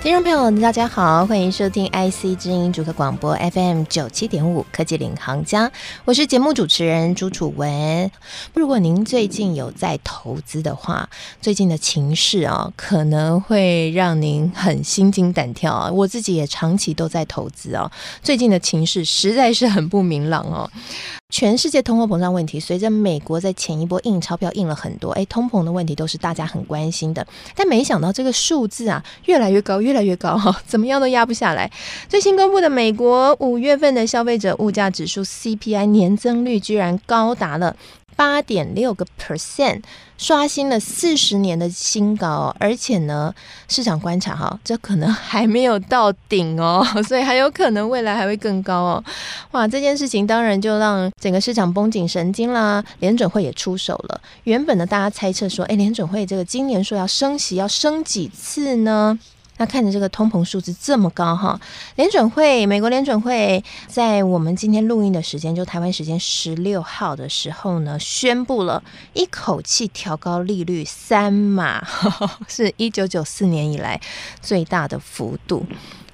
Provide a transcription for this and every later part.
听众朋友，大家好，欢迎收听 IC 之音主客广播 FM 九七点五科技领航家，我是节目主持人朱楚文。如果您最近有在投资的话，最近的情势啊，可能会让您很心惊胆跳啊。我自己也长期都在投资哦，最近的情势实在是很不明朗哦。全世界通货膨胀问题，随着美国在前一波印钞票印了很多，哎，通膨的问题都是大家很关心的。但没想到这个数字啊，越来越高，越来越高哈，怎么样都压不下来。最新公布的美国五月份的消费者物价指数 CPI 年增率居然高达了。八点六个 percent，刷新了四十年的新高，而且呢，市场观察哈，这可能还没有到顶哦，所以还有可能未来还会更高哦。哇，这件事情当然就让整个市场绷紧神经啦，联准会也出手了。原本呢，大家猜测说，哎，联准会这个今年说要升息，要升几次呢？那看着这个通膨数字这么高哈，联准会，美国联准会在我们今天录音的时间，就台湾时间十六号的时候呢，宣布了一口气调高利率三码，是一九九四年以来最大的幅度。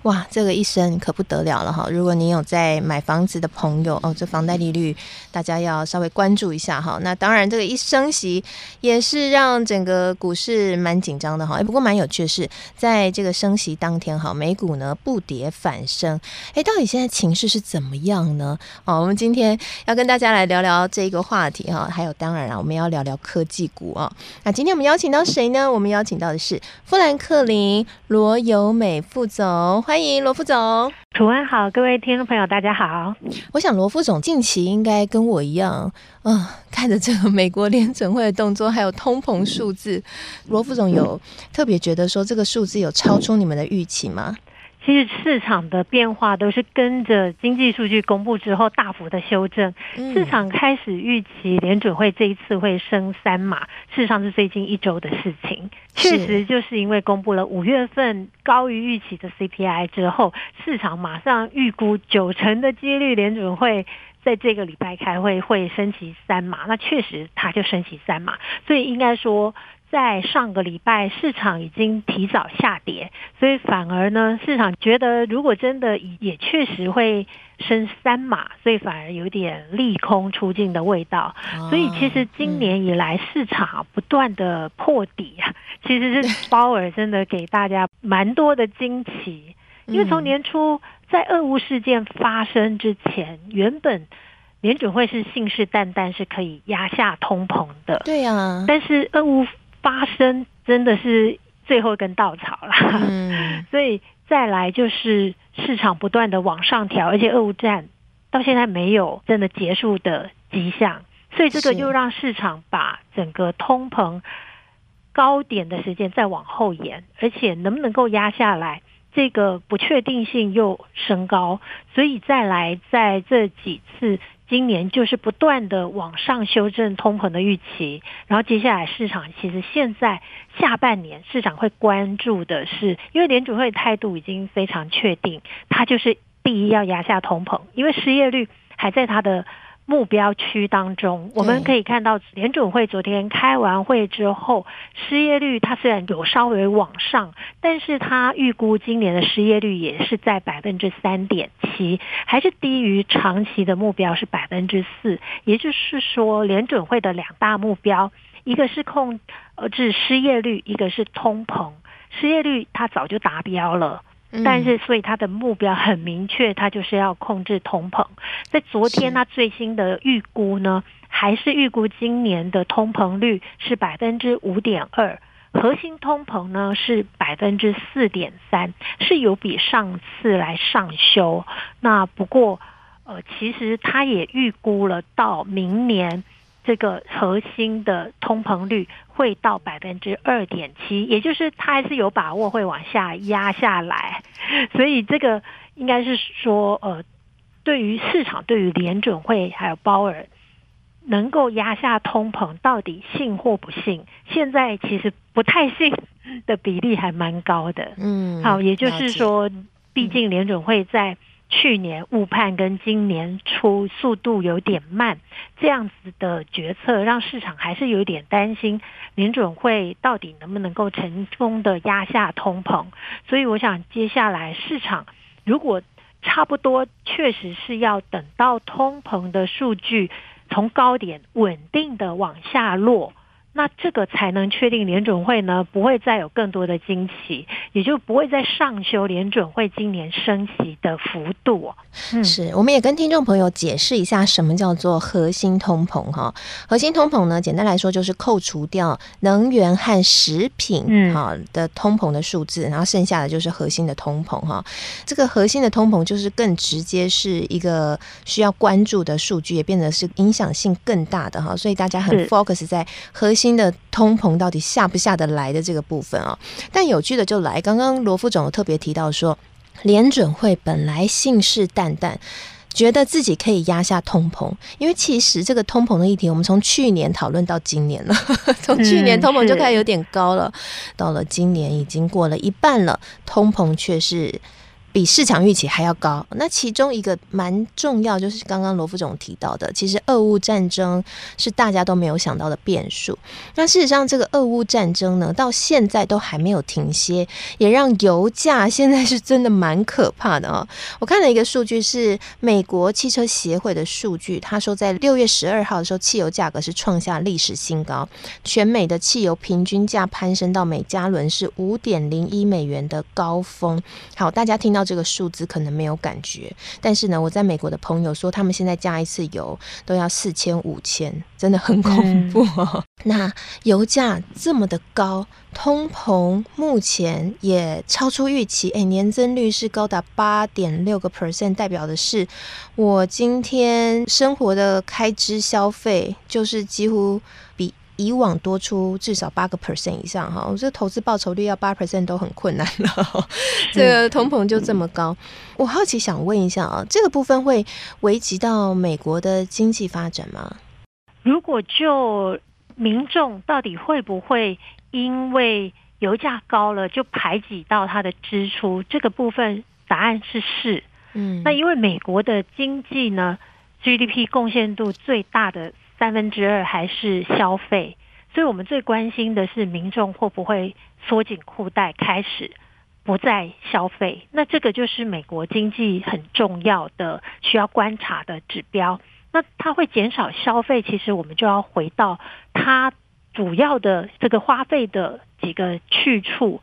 哇，这个一升可不得了了哈！如果你有在买房子的朋友哦，这房贷利率大家要稍微关注一下哈。那当然，这个一升息也是让整个股市蛮紧张的哈。哎，不过蛮有趣的是，在这个升息当天哈，美股呢不跌反升。哎，到底现在情势是怎么样呢？哦，我们今天要跟大家来聊聊这个话题哈。还有，当然啊，我们要聊聊科技股啊。那今天我们邀请到谁呢？我们邀请到的是富兰克林罗友美副总。迎罗副总，楚安好，各位听众朋友，大家好。我想罗副总近期应该跟我一样，嗯、呃，看着这个美国联准会的动作，还有通膨数字，罗副总有特别觉得说这个数字有超出你们的预期吗？其实市场的变化都是跟着经济数据公布之后大幅的修正。市场开始预期联准会这一次会升三码，事实上是最近一周的事情。确实就是因为公布了五月份高于预期的 CPI 之后，市场马上预估九成的几率联准会在这个礼拜开会会升息三码。那确实它就升息三码，所以应该说。在上个礼拜，市场已经提早下跌，所以反而呢，市场觉得如果真的也确实会升三码，所以反而有点利空出尽的味道。所以其实今年以来，市场不断的破底啊，其实是鲍尔真的给大家蛮多的惊奇。因为从年初在俄乌事件发生之前，原本联准会是信誓旦旦是可以压下通膨的，对呀，但是俄乌。发生真的是最后一根稻草了，嗯，所以再来就是市场不断的往上调，而且俄乌战到现在没有真的结束的迹象，所以这个就让市场把整个通膨高点的时间再往后延，而且能不能够压下来，这个不确定性又升高，所以再来在这几次。今年就是不断的往上修正通膨的预期，然后接下来市场其实现在下半年市场会关注的是，因为联储会态度已经非常确定，它就是第一要压下通膨，因为失业率还在它的。目标区当中，我们可以看到联准会昨天开完会之后，失业率它虽然有稍微往上，但是它预估今年的失业率也是在百分之三点七，还是低于长期的目标是百分之四。也就是说，联准会的两大目标，一个是控制失业率，一个是通膨。失业率它早就达标了。但是，所以他的目标很明确，他就是要控制通膨。在昨天，他最新的预估呢，还是预估今年的通膨率是百分之五点二，核心通膨呢是百分之四点三，是有比上次来上修。那不过，呃，其实他也预估了到明年。这个核心的通膨率会到百分之二点七，也就是它还是有把握会往下压下来，所以这个应该是说，呃，对于市场，对于联准会还有鲍尔能够压下通膨，到底信或不信？现在其实不太信的比例还蛮高的。嗯，好，也就是说。毕竟联准会在去年误判跟今年初速度有点慢，这样子的决策让市场还是有点担心联准会到底能不能够成功的压下通膨。所以我想接下来市场如果差不多确实是要等到通膨的数据从高点稳定的往下落。那这个才能确定联准会呢不会再有更多的惊喜，也就不会再上修联准会今年升息的幅度。嗯，是，我们也跟听众朋友解释一下什么叫做核心通膨哈。核心通膨呢，简单来说就是扣除掉能源和食品哈的通膨的数字，然后剩下的就是核心的通膨哈。这个核心的通膨就是更直接是一个需要关注的数据，也变得是影响性更大的哈。所以大家很 focus 在核心。新的通膨到底下不下得来的这个部分啊，但有趣的就来，刚刚罗副总特别提到说，联准会本来信誓旦旦，觉得自己可以压下通膨，因为其实这个通膨的议题，我们从去年讨论到今年了，从去年通膨就开始有点高了，到了今年已经过了一半了，通膨却是。比市场预期还要高，那其中一个蛮重要，就是刚刚罗副总提到的，其实俄乌战争是大家都没有想到的变数。那事实上，这个俄乌战争呢，到现在都还没有停歇，也让油价现在是真的蛮可怕的哦。我看了一个数据，是美国汽车协会的数据，他说在六月十二号的时候，汽油价格是创下历史新高，全美的汽油平均价攀升到每加仑是五点零一美元的高峰。好，大家听到。这个数字可能没有感觉，但是呢，我在美国的朋友说，他们现在加一次油都要四千五千，真的很恐怖哦。嗯、那油价这么的高，通膨目前也超出预期，哎，年增率是高达八点六个 percent，代表的是我今天生活的开支消费就是几乎比。以往多出至少八个 percent 以上哈，我这投资报酬率要八 percent 都很困难了。这个通膨就这么高，我好奇想问一下啊，这个部分会危及到美国的经济发展吗？如果就民众到底会不会因为油价高了就排挤到他的支出？这个部分答案是是。嗯，那因为美国的经济呢，GDP 贡献度最大的。三分之二还是消费，所以我们最关心的是民众会不会缩紧裤带，开始不再消费。那这个就是美国经济很重要的需要观察的指标。那它会减少消费，其实我们就要回到它主要的这个花费的几个去处。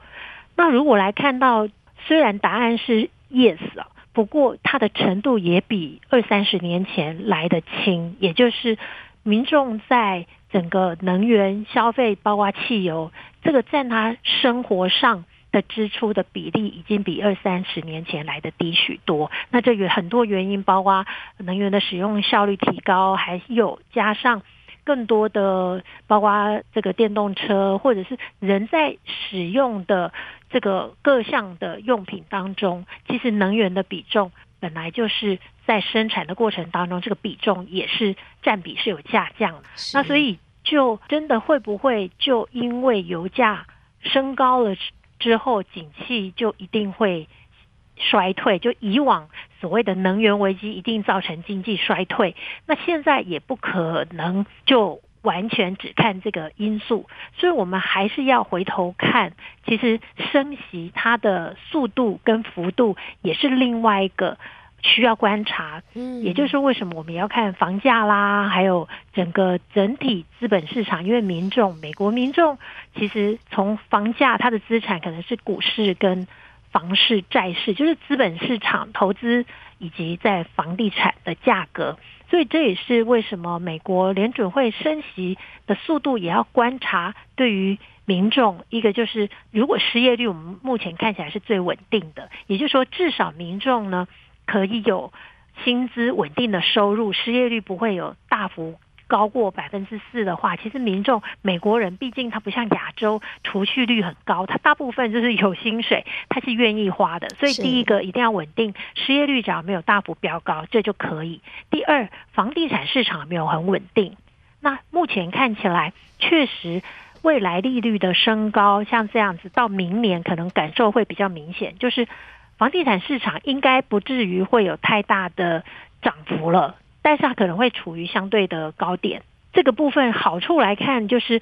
那如果来看到，虽然答案是 yes 啊，不过它的程度也比二三十年前来得轻，也就是。民众在整个能源消费，包括汽油，这个占他生活上的支出的比例，已经比二三十年前来的低许多。那这有很多原因，包括能源的使用效率提高，还有加上更多的，包括这个电动车，或者是人在使用的这个各项的用品当中，其实能源的比重。本来就是在生产的过程当中，这个比重也是占比是有下降的。那所以就真的会不会就因为油价升高了之后，景气就一定会衰退？就以往所谓的能源危机一定造成经济衰退，那现在也不可能就。完全只看这个因素，所以我们还是要回头看，其实升息它的速度跟幅度也是另外一个需要观察。嗯，也就是为什么我们要看房价啦，还有整个整体资本市场，因为民众，美国民众其实从房价，它的资产可能是股市跟房市、债市，就是资本市场投资以及在房地产的价格。所以这也是为什么美国联准会升息的速度也要观察。对于民众，一个就是如果失业率我们目前看起来是最稳定的，也就是说至少民众呢可以有薪资稳定的收入，失业率不会有大幅。高过百分之四的话，其实民众美国人毕竟他不像亚洲储蓄率很高，他大部分就是有薪水，他是愿意花的。所以第一个一定要稳定，失业率只要没有大幅飙高，这就可以。第二，房地产市场没有很稳定。那目前看起来，确实未来利率的升高，像这样子到明年可能感受会比较明显，就是房地产市场应该不至于会有太大的涨幅了，但是它可能会处于相对的高点。这个部分好处来看，就是。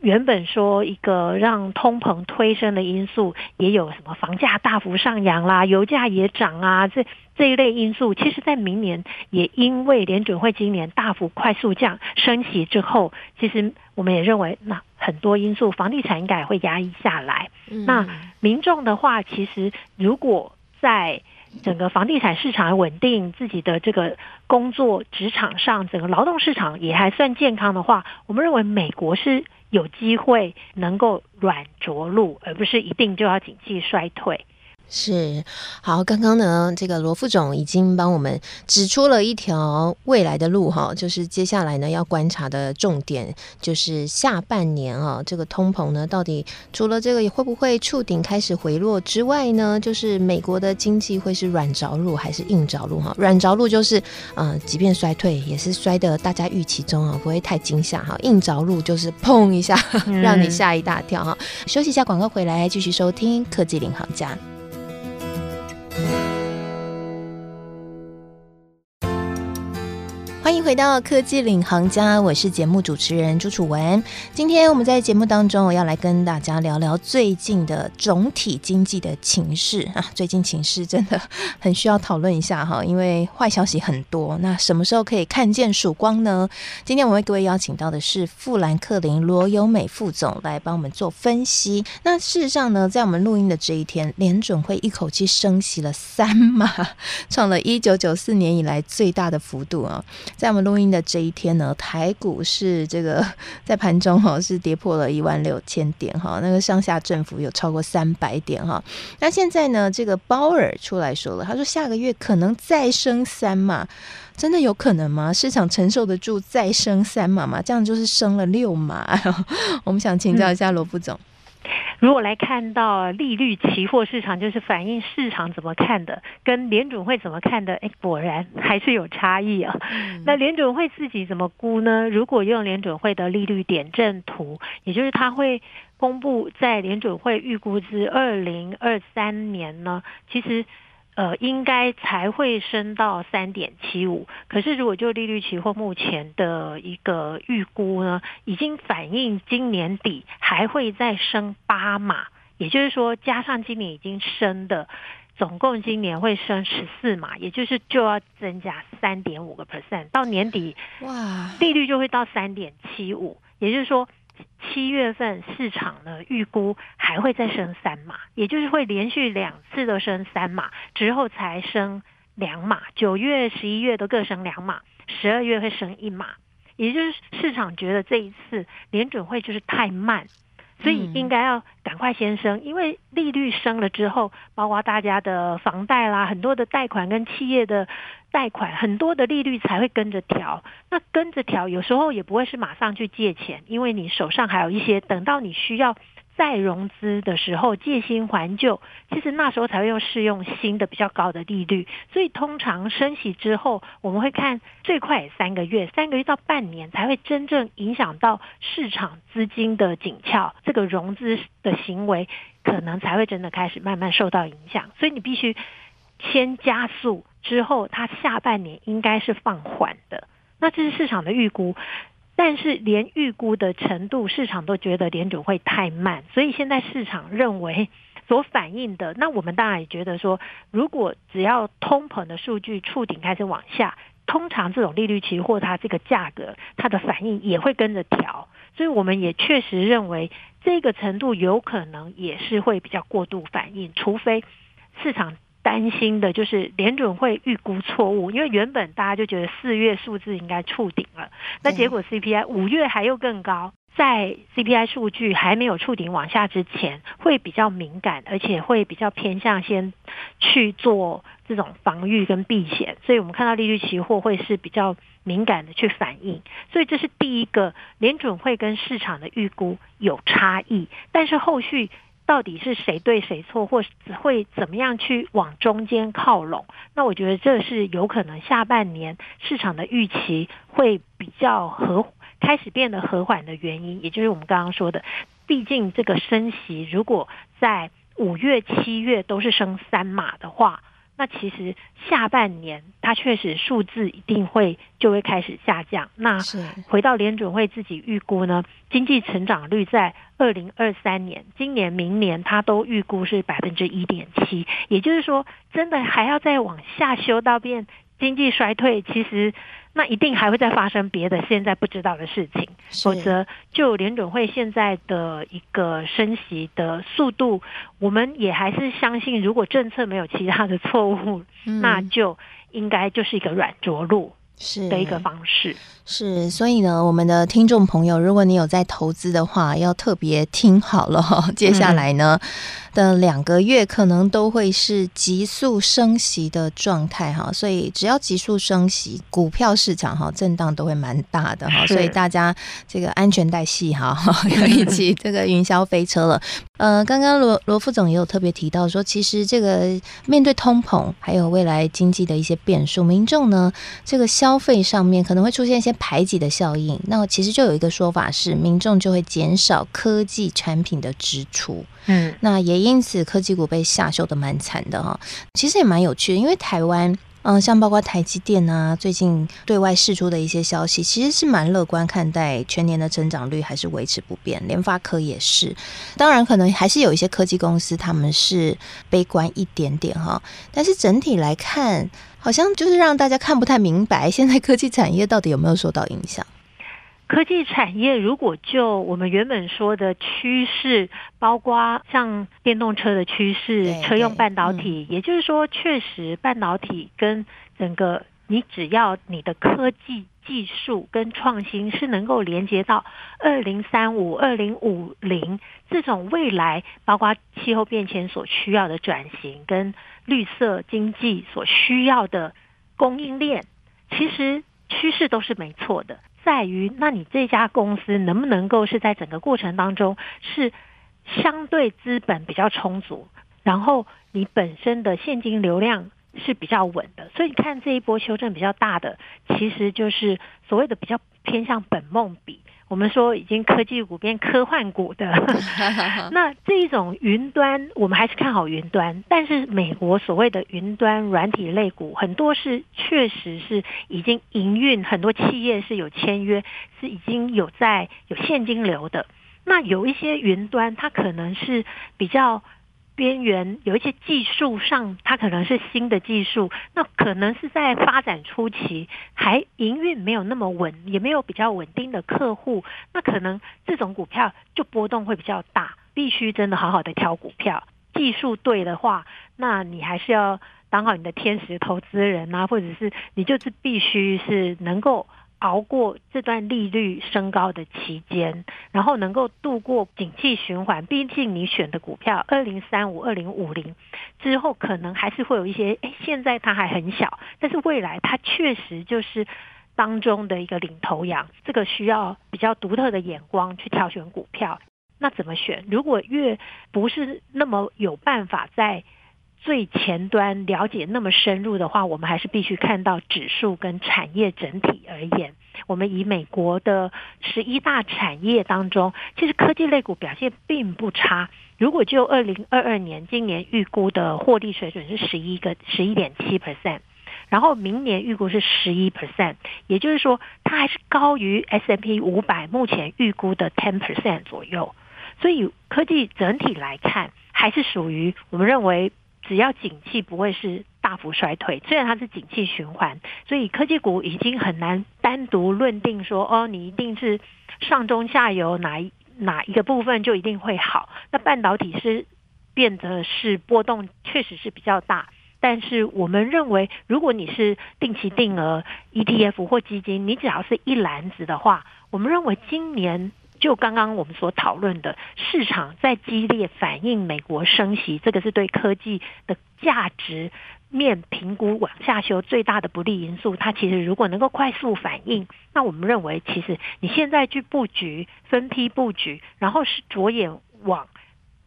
原本说一个让通膨推升的因素，也有什么房价大幅上扬啦，油价也涨啊，这这一类因素，其实在明年也因为联准会今年大幅快速降升息之后，其实我们也认为，那很多因素房地产应该也会压抑下来。嗯、那民众的话，其实如果在整个房地产市场稳定，自己的这个工作职场上，整个劳动市场也还算健康的话，我们认为美国是。有机会能够软着陆，而不是一定就要景气衰退。是，好，刚刚呢，这个罗副总已经帮我们指出了一条未来的路哈，就是接下来呢要观察的重点，就是下半年啊，这个通膨呢到底除了这个会不会触顶开始回落之外呢，就是美国的经济会是软着陆还是硬着陆哈？软着陆就是呃，即便衰退也是衰的大家预期中啊，不会太惊吓哈。硬着陆就是 砰一下，让你吓一大跳哈。嗯、休息一下，广告回来继续收听科技领航家。回到科技领航家，我是节目主持人朱楚文。今天我们在节目当中，我要来跟大家聊聊最近的总体经济的情势 啊。最近情势真的很需要讨论一下哈，因为坏消息很多。那什么时候可以看见曙光呢？今天我为各位邀请到的是富兰克林罗友美副总来帮我们做分析。那事实上呢，在我们录音的这一天，联准会一口气升息了三码，创了一九九四年以来最大的幅度啊。在们录音的这一天呢，台股是这个 在盘中哈是跌破了一万六千点哈，那个上下振幅有超过三百点哈。那现在呢，这个鲍尔出来说了，他说下个月可能再升三码，真的有可能吗？市场承受得住再升三码吗？这样就是升了六码。我们想请教一下罗副总。如果来看到利率期货市场，就是反映市场怎么看的，跟联准会怎么看的，哎，果然还是有差异啊。嗯、那联准会自己怎么估呢？如果用联准会的利率点阵图，也就是它会公布在联准会预估至二零二三年呢，其实。呃，应该才会升到三点七五。可是，如果就利率期货目前的一个预估呢，已经反映今年底还会再升八码，也就是说，加上今年已经升的，总共今年会升十四码，也就是就要增加三点五个 percent，到年底哇，利率就会到三点七五，也就是说。七月份市场呢预估还会再升三码，也就是会连续两次都升三码，之后才升两码。九月、十一月都各升两码，十二月会升一码。也就是市场觉得这一次联准会就是太慢。所以应该要赶快先升，因为利率升了之后，包括大家的房贷啦，很多的贷款跟企业的贷款，很多的利率才会跟着调。那跟着调，有时候也不会是马上去借钱，因为你手上还有一些，等到你需要。再融资的时候借新还旧，其实那时候才会用适用新的比较高的利率，所以通常升息之后，我们会看最快三个月，三个月到半年才会真正影响到市场资金的紧俏，这个融资的行为可能才会真的开始慢慢受到影响，所以你必须先加速，之后它下半年应该是放缓的，那这是市场的预估。但是连预估的程度，市场都觉得联准会太慢，所以现在市场认为所反映的，那我们当然也觉得说，如果只要通膨的数据触顶开始往下，通常这种利率期货它这个价格它的反应也会跟着调，所以我们也确实认为这个程度有可能也是会比较过度反应，除非市场。担心的就是联准会预估错误，因为原本大家就觉得四月数字应该触顶了，那结果 CPI 五月还又更高，在 CPI 数据还没有触顶往下之前，会比较敏感，而且会比较偏向先去做这种防御跟避险，所以我们看到利率期货会是比较敏感的去反应，所以这是第一个联准会跟市场的预估有差异，但是后续。到底是谁对谁错，或会怎么样去往中间靠拢？那我觉得这是有可能下半年市场的预期会比较和开始变得和缓的原因，也就是我们刚刚说的，毕竟这个升息如果在五月、七月都是升三码的话，那其实下半年它确实数字一定会就会开始下降。那回到联准会自己预估呢，经济成长率在二零二三年、今年、明年，它都预估是百分之一点七。也就是说，真的还要再往下修到变经济衰退，其实。那一定还会再发生别的现在不知道的事情，否则就联准会现在的一个升息的速度，我们也还是相信，如果政策没有其他的错误，嗯、那就应该就是一个软着陆是的一个方式。是，所以呢，我们的听众朋友，如果你有在投资的话，要特别听好了哈。接下来呢的两个月，可能都会是急速升息的状态哈。所以只要急速升息，股票市场哈震荡都会蛮大的哈。所以大家这个安全带系好，要一起这个云霄飞车了。呃，刚刚罗罗副总也有特别提到说，其实这个面对通膨，还有未来经济的一些变数，民众呢这个消费上面可能会出现一些。排挤的效应，那其实就有一个说法是，民众就会减少科技产品的支出，嗯，那也因此科技股被下修的蛮惨的哈。其实也蛮有趣的，因为台湾，嗯，像包括台积电啊，最近对外释出的一些消息，其实是蛮乐观看待全年的成长率还是维持不变，联发科也是。当然，可能还是有一些科技公司他们是悲观一点点哈，但是整体来看。好像就是让大家看不太明白，现在科技产业到底有没有受到影响？科技产业如果就我们原本说的趋势，包括像电动车的趋势、车用半导体，也就是说，确实半导体跟整个你只要你的科技技术跟创新是能够连接到二零三五、二零五零这种未来，包括气候变迁所需要的转型跟。绿色经济所需要的供应链，其实趋势都是没错的，在于那你这家公司能不能够是在整个过程当中是相对资本比较充足，然后你本身的现金流量是比较稳的，所以你看这一波修正比较大的，其实就是所谓的比较偏向本梦比。我们说已经科技股变科幻股的，那这一种云端，我们还是看好云端。但是美国所谓的云端软体类股，很多是确实是已经营运，很多企业是有签约，是已经有在有现金流的。那有一些云端，它可能是比较。边缘有一些技术上，它可能是新的技术，那可能是在发展初期，还营运没有那么稳，也没有比较稳定的客户，那可能这种股票就波动会比较大，必须真的好好的挑股票。技术对的话，那你还是要当好你的天使投资人啊，或者是你就是必须是能够。熬过这段利率升高的期间，然后能够度过景气循环。毕竟你选的股票，二零三五、二零五零之后，可能还是会有一些。诶，现在它还很小，但是未来它确实就是当中的一个领头羊。这个需要比较独特的眼光去挑选股票。那怎么选？如果越不是那么有办法在。最前端了解那么深入的话，我们还是必须看到指数跟产业整体而言。我们以美国的十一大产业当中，其实科技类股表现并不差。如果就二零二二年今年预估的获利水准是十一个十一点七 percent，然后明年预估是十一 percent，也就是说它还是高于 S M P 五百目前预估的 ten percent 左右。所以科技整体来看，还是属于我们认为。只要景气不会是大幅衰退，虽然它是景气循环，所以科技股已经很难单独论定说，哦，你一定是上中下游哪一哪一个部分就一定会好。那半导体是变得是波动确实是比较大，但是我们认为，如果你是定期定额 ETF 或基金，你只要是一篮子的话，我们认为今年。就刚刚我们所讨论的，市场在激烈反映美国升息，这个是对科技的价值面评估往下修最大的不利因素。它其实如果能够快速反应，那我们认为，其实你现在去布局、分批布局，然后是着眼往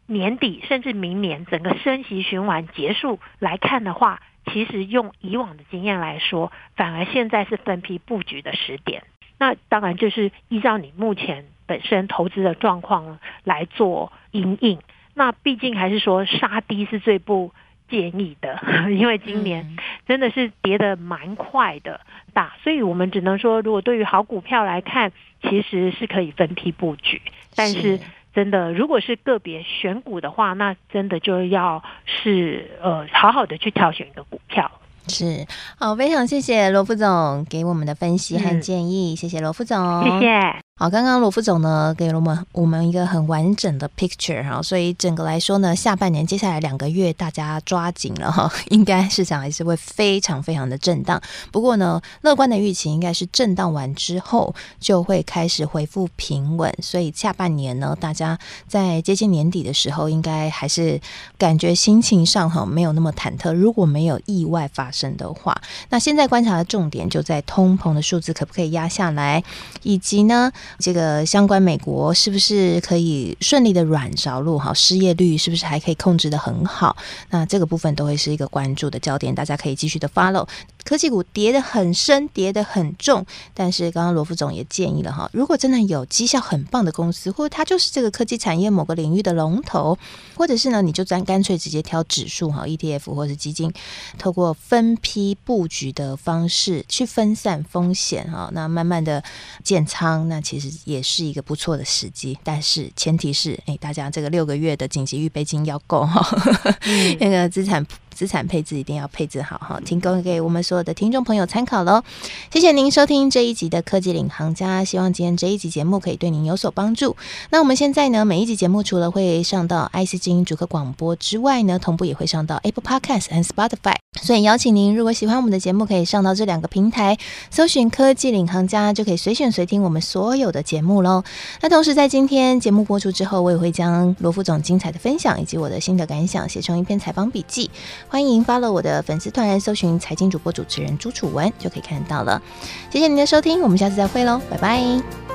年底甚至明年整个升息循环结束来看的话，其实用以往的经验来说，反而现在是分批布局的时点。那当然就是依照你目前。本身投资的状况来做因应，那毕竟还是说杀低是最不建议的，因为今年真的是跌得蛮快的大，所以我们只能说，如果对于好股票来看，其实是可以分批布局，但是。真的如果是个别选股的话，那真的就要是呃好好的去挑选一个股票。是，好，非常谢谢罗副总给我们的分析和建议，嗯、谢谢罗副总，谢谢。好，刚刚罗副总呢给了我们我们一个很完整的 picture 哈，所以整个来说呢，下半年接下来两个月大家抓紧了哈，应该市场还是会非常非常的震荡。不过呢，乐观的预期应该是震荡完之后就会开始恢复平稳，所以下半年呢，大家在接近年底的时候，应该还是感觉心情上哈没有那么忐忑。如果没有意外发生的话，那现在观察的重点就在通膨的数字可不可以压下来，以及呢。这个相关美国是不是可以顺利的软着陆？哈，失业率是不是还可以控制的很好？那这个部分都会是一个关注的焦点，大家可以继续的 follow。科技股跌得很深，跌得很重，但是刚刚罗副总也建议了哈，如果真的有绩效很棒的公司，或者它就是这个科技产业某个领域的龙头，或者是呢，你就干干脆直接挑指数哈，ETF 或者基金，透过分批布局的方式去分散风险哈，那慢慢的建仓，那其实也是一个不错的时机，但是前提是哎，大家这个六个月的紧急预备金要够哈，嗯、那个资产。资产配置一定要配置好哈，提供给我们所有的听众朋友参考喽。谢谢您收听这一集的科技领航家，希望今天这一集节目可以对您有所帮助。那我们现在呢，每一集节目除了会上到 IC 之音主客广播之外呢，同步也会上到 Apple Podcasts 和 Spotify。所以邀请您，如果喜欢我们的节目，可以上到这两个平台，搜寻科技领航家，就可以随选随听我们所有的节目喽。那同时在今天节目播出之后，我也会将罗副总精彩的分享以及我的心得感想写成一篇采访笔记。欢迎发了我的粉丝团，搜寻财经主播主持人朱楚文，就可以看到了。谢谢您的收听，我们下次再会喽，拜拜。